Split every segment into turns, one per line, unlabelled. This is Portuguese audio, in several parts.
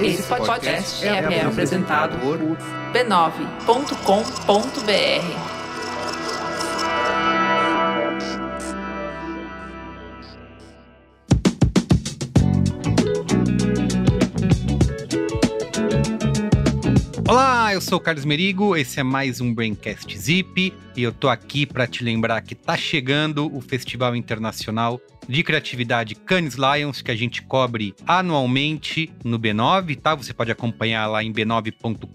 Esse podcast é, é apresentado por b9.com.br.
Olá, eu sou o Carlos Merigo, esse é mais um Braincast Zip e eu tô aqui para te lembrar que tá chegando o Festival Internacional de Criatividade Cannes Lions, que a gente cobre anualmente no B9, tá? Você pode acompanhar lá em b9.com.br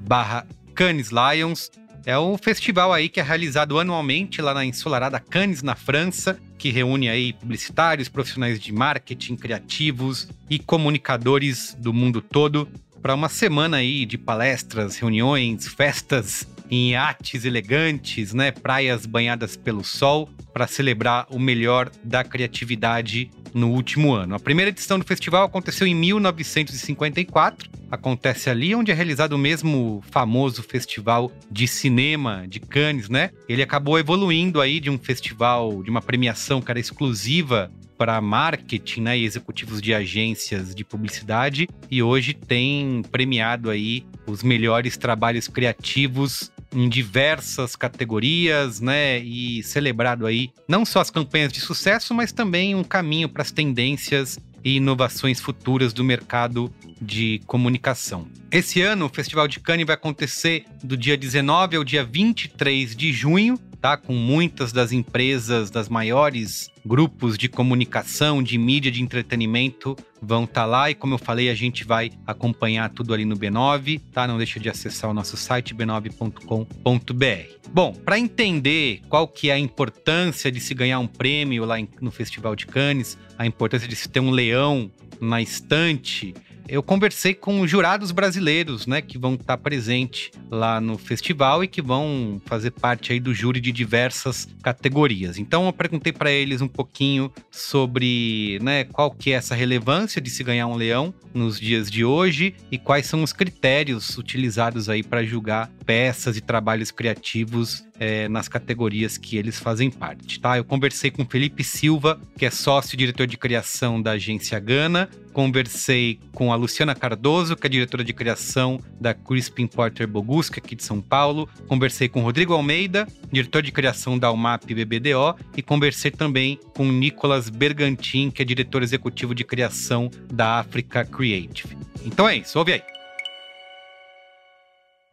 barra Cannes Lions. É um festival aí que é realizado anualmente lá na ensolarada Cannes, na França, que reúne aí publicitários, profissionais de marketing, criativos e comunicadores do mundo todo para uma semana aí de palestras, reuniões, festas em iates elegantes, né, praias banhadas pelo sol, para celebrar o melhor da criatividade no último ano. A primeira edição do festival aconteceu em 1954. Acontece ali onde é realizado o mesmo famoso festival de cinema de Cannes, né? Ele acabou evoluindo aí de um festival, de uma premiação que era exclusiva para marketing né, e executivos de agências de publicidade e hoje tem premiado aí os melhores trabalhos criativos em diversas categorias, né, e celebrado aí não só as campanhas de sucesso, mas também um caminho para as tendências e inovações futuras do mercado de comunicação. Esse ano, o Festival de Cannes vai acontecer do dia 19 ao dia 23 de junho, Com muitas das empresas, das maiores grupos de comunicação, de mídia, de entretenimento vão estar tá lá e como eu falei, a gente vai acompanhar tudo ali no B9, tá? Não deixa de acessar o nosso site b9.com.br. Bom, para entender qual que é a importância de se ganhar um prêmio lá no Festival de Cannes, a importância de se ter um leão na estante, eu conversei com jurados brasileiros, né, que vão estar presentes lá no festival e que vão fazer parte aí do júri de diversas categorias. Então eu perguntei para eles um pouquinho sobre, né, qual que é essa relevância de se ganhar um leão nos dias de hoje e quais são os critérios utilizados aí para julgar peças e trabalhos criativos é, nas categorias que eles fazem parte, tá? Eu conversei com Felipe Silva, que é sócio diretor de criação da agência Gana, conversei com a Luciana Cardoso, que é diretora de criação da Crispin Porter Bogusca, aqui de São Paulo, conversei com Rodrigo Almeida, diretor de criação da UMAP BBDO, e conversei também com Nicolas Bergantin, que é diretor executivo de criação da Africa Creative. Então é isso, ouve aí.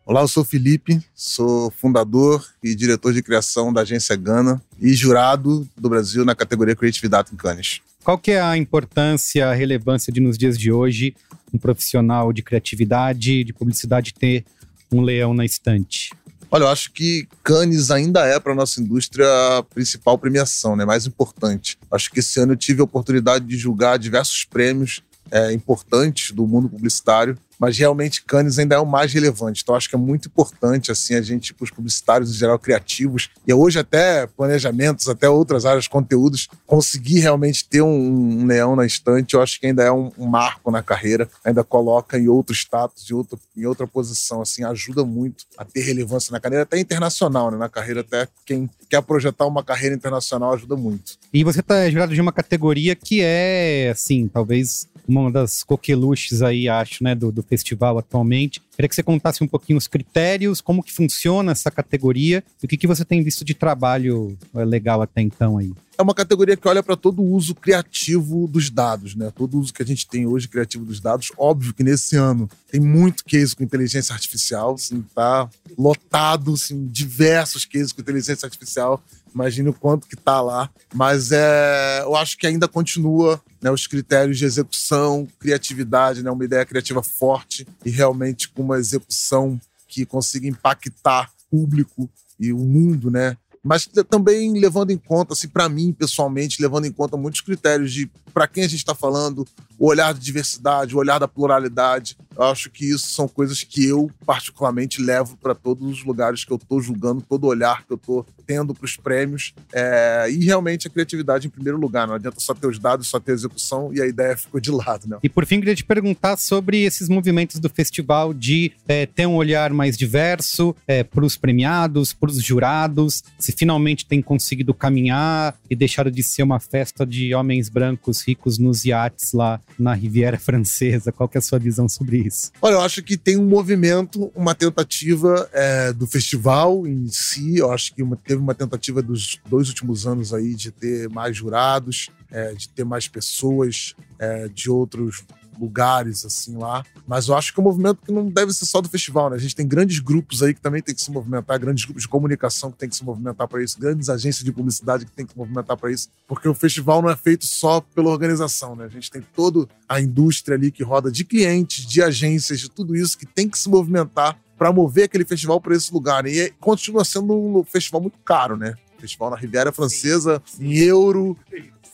Olá, eu sou Felipe, sou fundador e diretor de criação da agência Gana e jurado do Brasil na categoria Creative Data em Cannes.
Qual que é a importância, a relevância de nos dias de hoje um profissional de criatividade, de publicidade ter um leão na estante?
Olha, eu acho que Cannes ainda é para nossa indústria a principal premiação, né? Mais importante. Acho que esse ano eu tive a oportunidade de julgar diversos prêmios é, importantes do mundo publicitário mas realmente Cannes ainda é o mais relevante. Então acho que é muito importante assim a gente, os publicitários em geral criativos e hoje até planejamentos, até outras áreas conteúdos, conseguir realmente ter um, um leão na estante, eu acho que ainda é um, um, marco na carreira, ainda coloca em outro status, em, outro, em outra posição, assim, ajuda muito a ter relevância na carreira, até internacional, né? Na carreira até quem quer projetar uma carreira internacional ajuda muito.
E você está jurado de uma categoria que é, assim, talvez uma das coqueluches aí, acho, né, do, do festival atualmente. Queria que você contasse um pouquinho os critérios, como que funciona essa categoria e o que, que você tem visto de trabalho é, legal até então aí.
É uma categoria que olha para todo o uso criativo dos dados, né? Todo o uso que a gente tem hoje criativo dos dados. Óbvio que nesse ano tem muito case com inteligência artificial, assim, tá lotado, assim, diversos cases com inteligência artificial Imagine o quanto que tá lá. Mas é, eu acho que ainda continua né, os critérios de execução, criatividade, né, uma ideia criativa forte e realmente com uma execução que consiga impactar o público e o mundo, né? Mas também levando em conta, assim, para mim pessoalmente, levando em conta muitos critérios de para quem a gente está falando, o olhar da diversidade, o olhar da pluralidade, Eu acho que isso são coisas que eu, particularmente, levo para todos os lugares que eu estou julgando, todo olhar que eu estou tendo para os prêmios. É... e realmente a criatividade em primeiro lugar. Não adianta só ter os dados, só ter a execução e a ideia ficou de lado. Né?
E por fim, queria te perguntar sobre esses movimentos do festival de é, ter um olhar mais diverso é, para os premiados, para os jurados, se finalmente tem conseguido caminhar e deixar de ser uma festa de homens brancos ricos nos iates lá na Riviera Francesa. Qual é a sua visão sobre isso?
Olha, eu acho que tem um movimento, uma tentativa é, do festival em si. Eu acho que uma, teve uma tentativa dos dois últimos anos aí de ter mais jurados, é, de ter mais pessoas é, de outros lugares, assim, lá. Mas eu acho que é um movimento que não deve ser só do festival, né? A gente tem grandes grupos aí que também tem que se movimentar, grandes grupos de comunicação que tem que se movimentar para isso, grandes agências de publicidade que tem que se movimentar para isso, porque o festival não é feito só pela organização, né? A gente tem toda a indústria ali que roda de clientes, de agências, de tudo isso que tem que se movimentar para mover aquele festival para esse lugar. E continua sendo um festival muito caro, né? Festival na Riviera Francesa, em euro,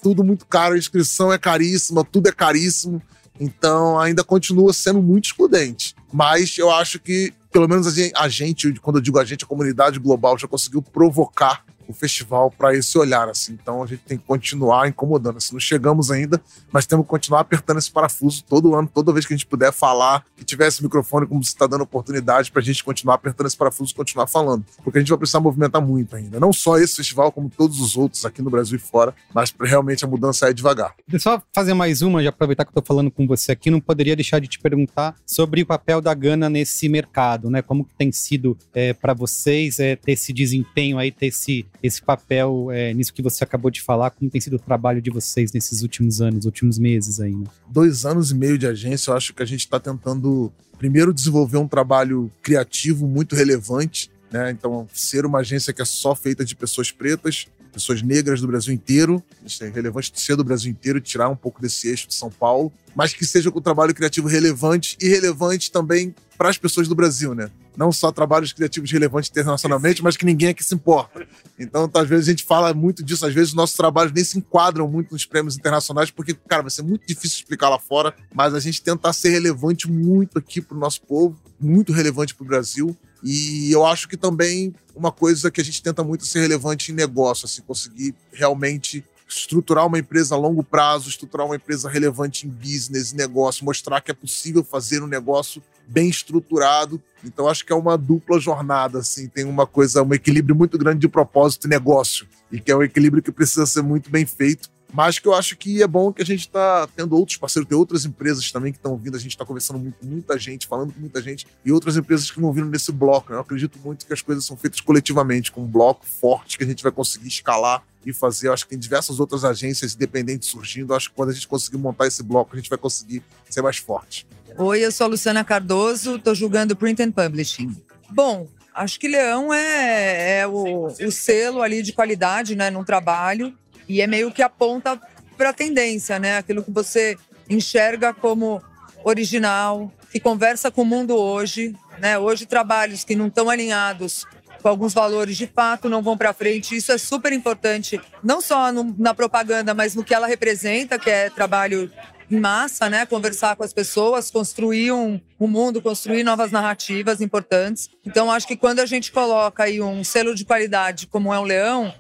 tudo muito caro, a inscrição é caríssima, tudo é caríssimo. Então ainda continua sendo muito excludente. Mas eu acho que, pelo menos a gente, quando eu digo a gente, a comunidade global já conseguiu provocar o festival para esse olhar, assim. Então a gente tem que continuar incomodando. Assim, não chegamos ainda, mas temos que continuar apertando esse parafuso todo ano, toda vez que a gente puder falar, que tivesse microfone, como você está dando oportunidade para a gente continuar apertando esse parafuso e continuar falando. Porque a gente vai precisar movimentar muito ainda. Não só esse festival, como todos os outros aqui no Brasil e fora, mas realmente a mudança é devagar.
Deixa só fazer mais uma, já aproveitar que eu estou falando com você aqui, não poderia deixar de te perguntar sobre o papel da Gana nesse mercado, né? Como que tem sido é, para vocês é, ter esse desempenho aí, ter esse esse papel é, nisso que você acabou de falar? Como tem sido o trabalho de vocês nesses últimos anos, últimos meses aí, né?
Dois anos e meio de agência, eu acho que a gente está tentando, primeiro, desenvolver um trabalho criativo muito relevante, né? Então, ser uma agência que é só feita de pessoas pretas, pessoas negras do Brasil inteiro. Isso é relevante ser do Brasil inteiro, tirar um pouco desse eixo de São Paulo, mas que seja com um trabalho criativo relevante e relevante também para as pessoas do Brasil, né? Não só trabalhos criativos relevantes internacionalmente, mas que ninguém aqui se importa. Então, às vezes a gente fala muito disso, às vezes os nossos trabalhos nem se enquadram muito nos prêmios internacionais, porque, cara, vai ser muito difícil explicar lá fora, mas a gente tentar ser relevante muito aqui para o nosso povo, muito relevante para o Brasil. E eu acho que também uma coisa que a gente tenta muito ser relevante em negócio, assim, conseguir realmente estruturar uma empresa a longo prazo, estruturar uma empresa relevante em business, negócio, mostrar que é possível fazer um negócio bem estruturado. Então acho que é uma dupla jornada, assim, tem uma coisa, um equilíbrio muito grande de propósito e negócio, e que é um equilíbrio que precisa ser muito bem feito mas que eu acho que é bom que a gente está tendo outros parceiros, tem outras empresas também que estão vindo, a gente está conversando com muita gente, falando com muita gente, e outras empresas que vão vindo nesse bloco. Né? Eu acredito muito que as coisas são feitas coletivamente, com um bloco forte que a gente vai conseguir escalar e fazer. Eu acho que tem diversas outras agências independentes surgindo. Eu acho que quando a gente conseguir montar esse bloco, a gente vai conseguir ser mais forte.
Oi, eu sou a Luciana Cardoso, estou julgando Print and Publishing. Bom, acho que Leão é, é o, o, selo ali de qualidade né, no trabalho. E é meio que aponta para a tendência, né? Aquilo que você enxerga como original, que conversa com o mundo hoje, né? Hoje trabalhos que não estão alinhados com alguns valores de fato não vão para frente. Isso é super importante, não só no, na propaganda, mas no que ela representa, que é trabalho em massa, né? Conversar com as pessoas, construir um, um mundo, construir novas narrativas importantes. Então, acho que quando a gente coloca aí um selo de qualidade como é o Leão,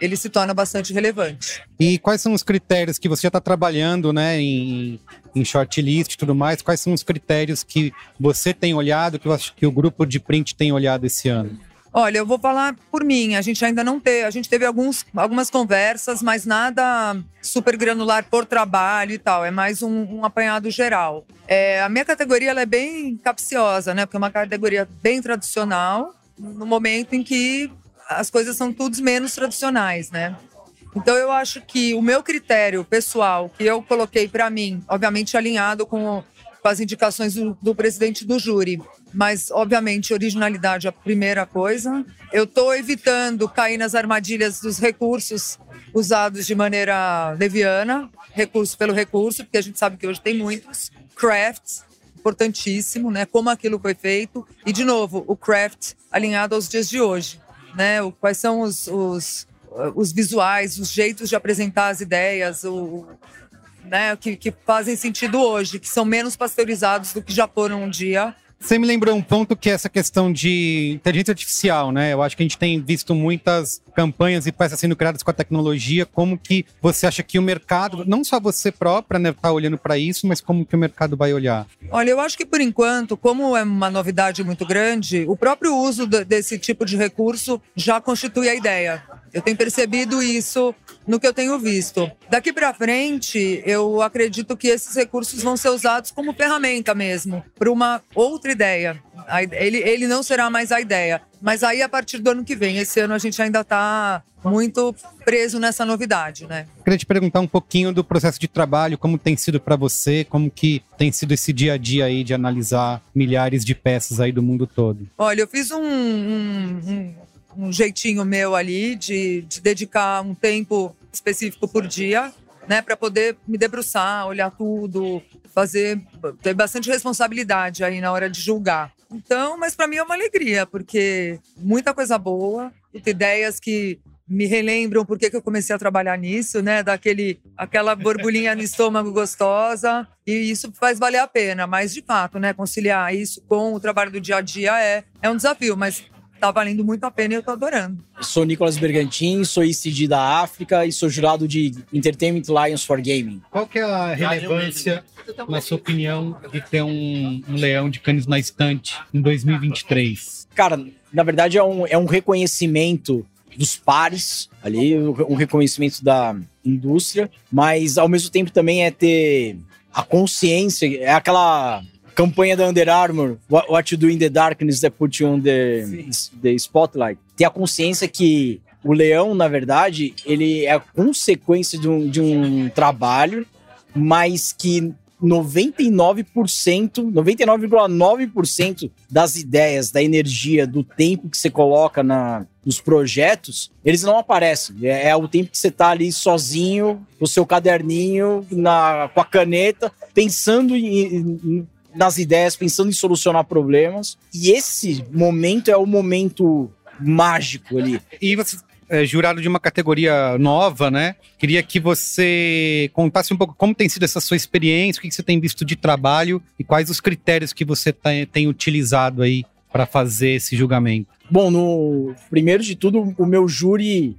ele se torna bastante relevante.
E quais são os critérios que você já está trabalhando, né, em, em shortlist e tudo mais? Quais são os critérios que você tem olhado, que, que o grupo de print tem olhado esse ano?
Olha, eu vou falar por mim. A gente ainda não teve, a gente teve alguns, algumas conversas, mas nada super granular por trabalho e tal. É mais um, um apanhado geral. É, a minha categoria ela é bem capciosa, né? Porque é uma categoria bem tradicional, no momento em que as coisas são todos menos tradicionais, né? Então eu acho que o meu critério pessoal que eu coloquei para mim, obviamente alinhado com, com as indicações do, do, presidente do júri, mas obviamente originalidade é a primeira coisa. Eu estou evitando cair nas armadilhas dos recursos usados de maneira leviana, recurso pelo recurso, porque a gente sabe que hoje tem muitos crafts importantíssimo, né? Como aquilo foi feito e de novo o craft alinhado aos dias de hoje né? O, quais são os, os, os, visuais, os jeitos de apresentar as ideias, o, né, que, que fazem sentido hoje, que são menos pasteurizados do que já foram um dia.
Você me lembrou um ponto que é essa questão de inteligência artificial, né? Eu acho que a gente tem visto muitas campanhas e peças sendo criadas com a tecnologia. Como que você acha que o mercado, não só você própria, né, tá olhando para isso, mas como que o mercado vai olhar?
Olha, eu acho que por enquanto, como é uma novidade muito grande, o próprio uso desse tipo de recurso já constitui a ideia. Eu tenho percebido isso no que eu tenho visto. Daqui para frente, eu acredito que esses recursos vão ser usados como ferramenta mesmo, para uma outra ideia. Ele, ele não será mais a ideia. Mas aí, a partir do ano que vem, esse ano a gente ainda está muito preso nessa novidade, né?
Queria te perguntar um pouquinho do processo de trabalho, como tem sido para você, como que tem sido esse dia a dia aí de analisar milhares de peças aí do mundo todo.
Olha, eu fiz um, um, um um jeitinho meu ali de, de dedicar um tempo específico por dia, né, para poder me debruçar, olhar tudo, fazer, ter bastante responsabilidade aí na hora de julgar. Então, mas para mim é uma alegria, porque muita coisa boa, ideias que me relembram por que eu comecei a trabalhar nisso, né? Daquele, aquela borbulhinha no estômago gostosa. E isso faz valer a pena. Mas, de fato, né? Conciliar isso com o trabalho do dia a dia é, é um desafio. Mas tá valendo muito a pena e eu tô adorando.
Sou Nicolas Bergantin, sou ICD da África e sou jurado de Entertainment Lions for Gaming.
Qual que é a relevância, na sua opinião, de ter um, um leão de canis na estante em 2023?
Cara, na verdade é um, é um reconhecimento dos pares ali, um reconhecimento da indústria, mas ao mesmo tempo também é ter a consciência, é aquela campanha da Under Armour, What You Do in the Darkness That Put You on the, the Spotlight, ter a consciência que o leão, na verdade, ele é a consequência de um, de um trabalho, mas que 99%, 99,9% das ideias, da energia, do tempo que você coloca na, nos projetos, eles não aparecem. É, é o tempo que você está ali sozinho, com o seu caderninho, na, com a caneta, pensando em, em, nas ideias, pensando em solucionar problemas. E esse momento é o momento mágico ali.
E você é jurado de uma categoria nova, né? Queria que você contasse um pouco como tem sido essa sua experiência, o que você tem visto de trabalho e quais os critérios que você tem, tem utilizado aí para fazer esse julgamento.
Bom, no primeiro de tudo, o meu júri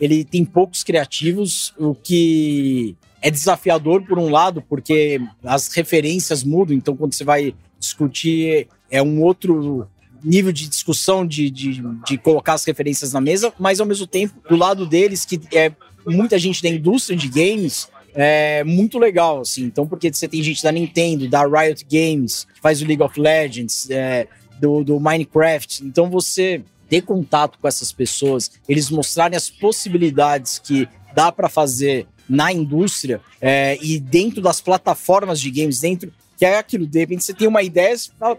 ele tem poucos criativos, o que é desafiador por um lado, porque as referências mudam, então quando você vai discutir é um outro nível de discussão de, de, de colocar as referências na mesa, mas ao mesmo tempo, do lado deles, que é muita gente da indústria de games, é muito legal, assim. Então, porque você tem gente da Nintendo, da Riot Games, que faz o League of Legends, é, do, do Minecraft. Então, você ter contato com essas pessoas, eles mostrarem as possibilidades que dá para fazer na indústria é, e dentro das plataformas de games, dentro que é aquilo, de repente você tem uma ideia, você fala,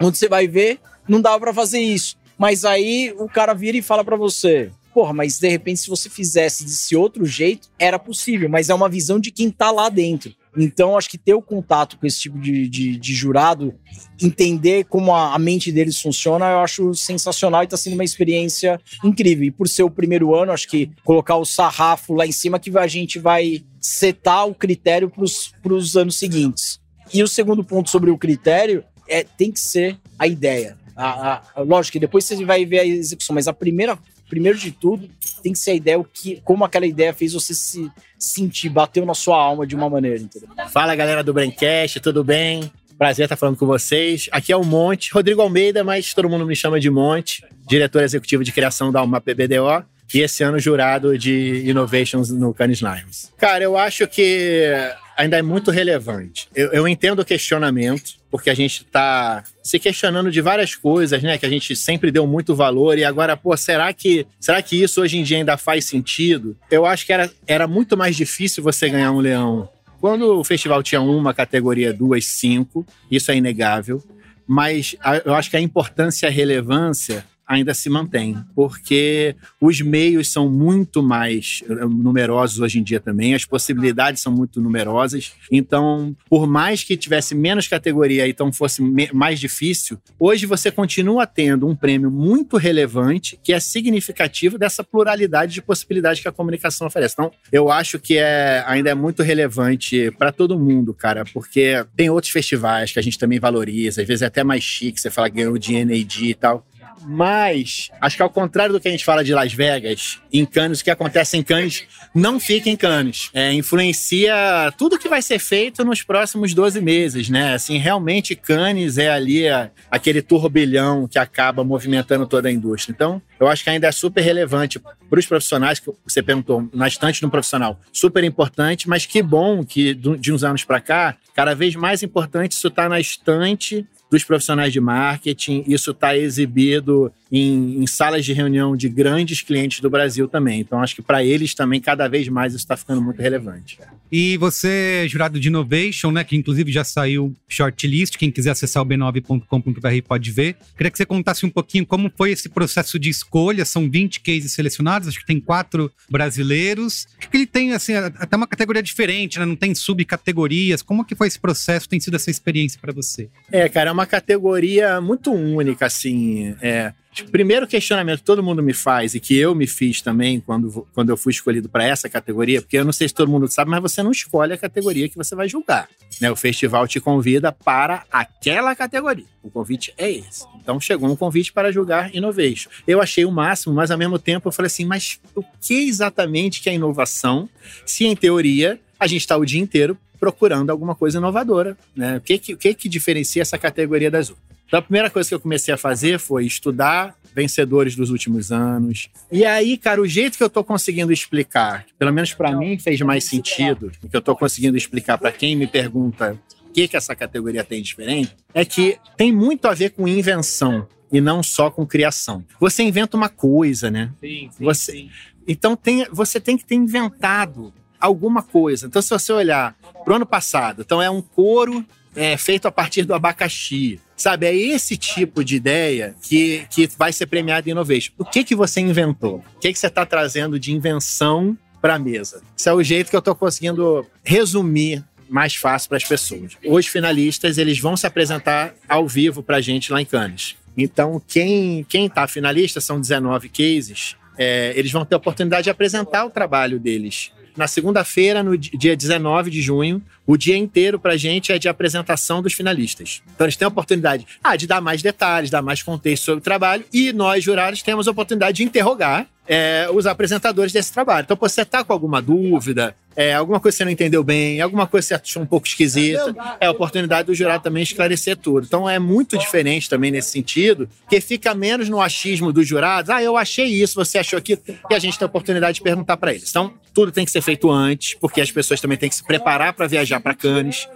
onde você vai ver, não dava para fazer isso. Mas aí o cara vira e fala para você, porra, mas de repente se você fizesse desse outro jeito, era possível, mas é uma visão de quem tá lá dentro. Então, acho que ter o contato com esse tipo de, de, de jurado, entender como a, a, mente deles funciona, eu acho sensacional e está sendo uma experiência incrível. E por ser o primeiro ano, acho que colocar o sarrafo lá em cima que a gente vai setar o critério para os anos seguintes. E o segundo ponto sobre o critério é tem que ser a ideia. A, a, lógico que depois você vai ver a execução, mas a primeira primeiro de tudo, tem que ser a ideia, o que, como aquela ideia fez você se sentir, bateu na sua alma de uma maneira, entendeu?
Fala galera do Braincast, tudo bem? Prazer estar falando com vocês. Aqui é o Monte, Rodrigo Almeida, mas todo mundo me chama de Monte, diretor executivo de criação da Uma PBDO e esse ano jurado de Innovations no Cannes Lions. Cara, eu acho que ainda é muito relevante. Eu, eu entendo o questionamento, porque a gente está se questionando de várias coisas, né? Que a gente sempre deu muito valor e agora, pô, será que, será que isso hoje em dia ainda faz sentido? Eu acho que era, era muito mais difícil você ganhar um leão quando o festival tinha uma categoria, duas, cinco, isso é inegável. Mas eu acho que a importância e a relevância ainda se mantém, porque os meios são muito mais eh, numerosos hoje em dia também, as possibilidades são muito numerosas. Então, por mais que tivesse menos categoria então fosse mais difícil, hoje você continua tendo um prêmio muito relevante que é significativo dessa pluralidade de possibilidades que a comunicação oferece. Então, eu acho que é, ainda é muito relevante para todo mundo, cara, porque tem outros festivais que a gente também valoriza, às vezes é até mais chique, você fala ganhou de NAD e tal. Mas, acho que ao contrário do que a gente fala de Las Vegas, em Cannes, o que acontece em Cannes não fica em Cannes. É, influencia tudo que vai ser feito nos próximos 12 meses, né? Assim, realmente Cannes é ali a, aquele turbilhão que acaba movimentando toda a indústria. Então, eu acho que ainda é super relevante para os profissionais, que você perguntou, na estante no profissional, super importante, mas que bom que de uns anos para cá, cada vez mais importante isso está na estante dos profissionais de marketing. Isso está exibido em, em, salas de reunião de grandes clientes do Brasil também. Então, acho que para eles também, cada vez mais, isso está ficando muito relevante.
E você é jurado de Innovation, né? Que inclusive já saiu shortlist. Quem quiser acessar o b9.com.br pode ver. Queria que você contasse um pouquinho como foi esse processo de escolha. São 20 cases selecionados, acho que tem quatro brasileiros. Acho que ele tem, assim, até uma categoria diferente, né? Não tem subcategorias. Como que foi esse processo? Tem sido essa experiência para você?
É, cara, é uma categoria muito única, assim. É, primeiro questionamento que todo mundo me faz e que eu me fiz também quando, quando eu fui escolhido para essa categoria, porque eu não sei se todo mundo sabe, mas você não escolhe a categoria que você vai julgar. Né? O festival te convida para aquela categoria. O convite é esse. Então chegou um convite para julgar Innovation. Eu achei o máximo, mas ao mesmo tempo eu falei assim: mas o que exatamente que é inovação? Se em teoria a gente está o dia inteiro procurando alguma coisa inovadora. Né? O que, que, o que, que diferencia essa categoria das outras? Então, a primeira coisa que eu comecei a fazer foi estudar vencedores dos últimos anos. E aí, cara, o jeito que eu tô conseguindo explicar, pelo menos para mim fez mais sentido, que eu tô conseguindo explicar para quem me pergunta o que que essa categoria tem diferente, é que tem muito a ver com invenção e não só com criação. Você inventa uma coisa, né?
Sim, sim,
você,
sim.
Então tem, você tem que ter inventado alguma coisa. Então, se você olhar pro ano passado, então é um couro é, feito a partir do abacaxi. Sabe, é esse tipo de ideia que, que vai ser premiado em Innovation. O que, que você inventou? O que, que você está trazendo de invenção para a mesa? Esse é o jeito que eu estou conseguindo resumir mais fácil para as pessoas. Os finalistas eles vão se apresentar ao vivo para a gente lá em Cannes. Então, quem quem está finalista são 19 cases. É, eles vão ter a oportunidade de apresentar o trabalho deles na segunda-feira, no dia 19 de junho, o dia inteiro pra gente é de apresentação dos finalistas. Então eles têm a oportunidade ah, de dar mais detalhes, dar mais contexto sobre o trabalho, e nós, jurados, temos a oportunidade de interrogar é, os apresentadores desse trabalho. Então, você está com alguma dúvida, é, alguma coisa que você não entendeu bem, alguma coisa que você achou um pouco esquisita, é a oportunidade do jurado também esclarecer tudo. Então, é muito diferente também nesse sentido, que fica menos no achismo dos jurados. Ah, eu achei isso, você achou aquilo, e a gente tem a oportunidade de perguntar para eles. Então, tudo tem que ser feito antes, porque as pessoas também têm que se preparar para viajar para Cannes.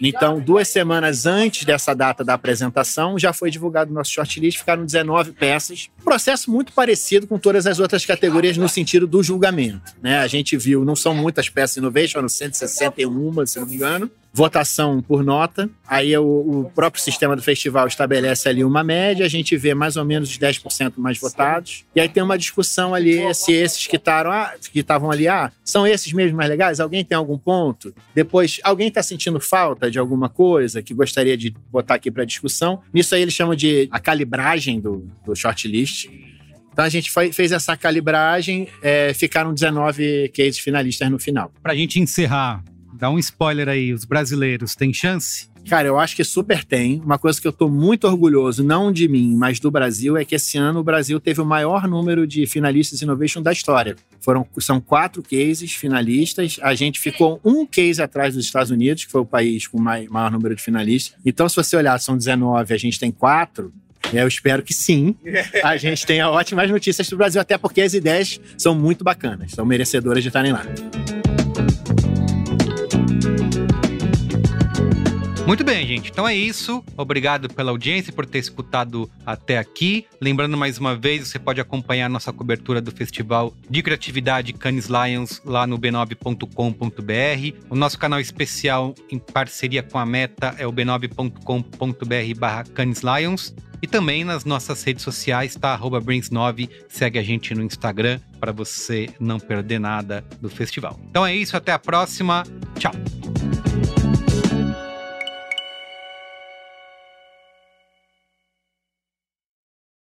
Então, duas semanas antes dessa data da apresentação, já foi divulgado o nosso shortlist, ficaram 19 peças. processo muito parecido com todas as outras categorias no sentido do julgamento. Né? A gente viu, não são muitas peças innovation, foram 161, se não me engano votação por nota. Aí o, o, próprio sistema do festival estabelece ali uma média, a gente vê mais ou menos os 10% mais votados. E aí tem uma discussão ali se esses que estavam ah, que ali, ah, são esses mesmo mais legais? Alguém tem algum ponto? Depois, alguém está sentindo falta de alguma coisa que gostaria de botar aqui para discussão? Nisso aí eles chamam de a calibragem do, do shortlist. Então a gente fez essa calibragem, é, ficaram 19 cases finalistas no final.
Para a gente encerrar, Dá um spoiler aí, os brasileiros têm chance?
Cara, eu acho que super tem. Uma coisa que eu tô muito orgulhoso, não de mim, mas do Brasil, é que esse ano o Brasil teve o maior número de finalistas Innovation da história. Foram, são quatro cases finalistas. A gente ficou um case atrás dos Estados Unidos, que foi o país com o maior número de finalistas. Então, se você olhar, são 19, a gente tem quatro. Eu espero que sim. A gente tenha ótimas notícias do Brasil, até porque as ideias são muito bacanas, são merecedoras de estarem lá.
Muito bem, gente. Então é isso. Obrigado pela audiência, por ter escutado até aqui. Lembrando mais uma vez, você pode acompanhar nossa cobertura do Festival de Criatividade Cannes Lions lá no b9.com.br. O nosso canal especial em parceria com a Meta é o b9.com.br/barra Cannes Lions. E também nas nossas redes sociais, tá? Arroba Brings9, segue a gente no Instagram para você não perder nada do festival. Então é isso, até a próxima. Tchau!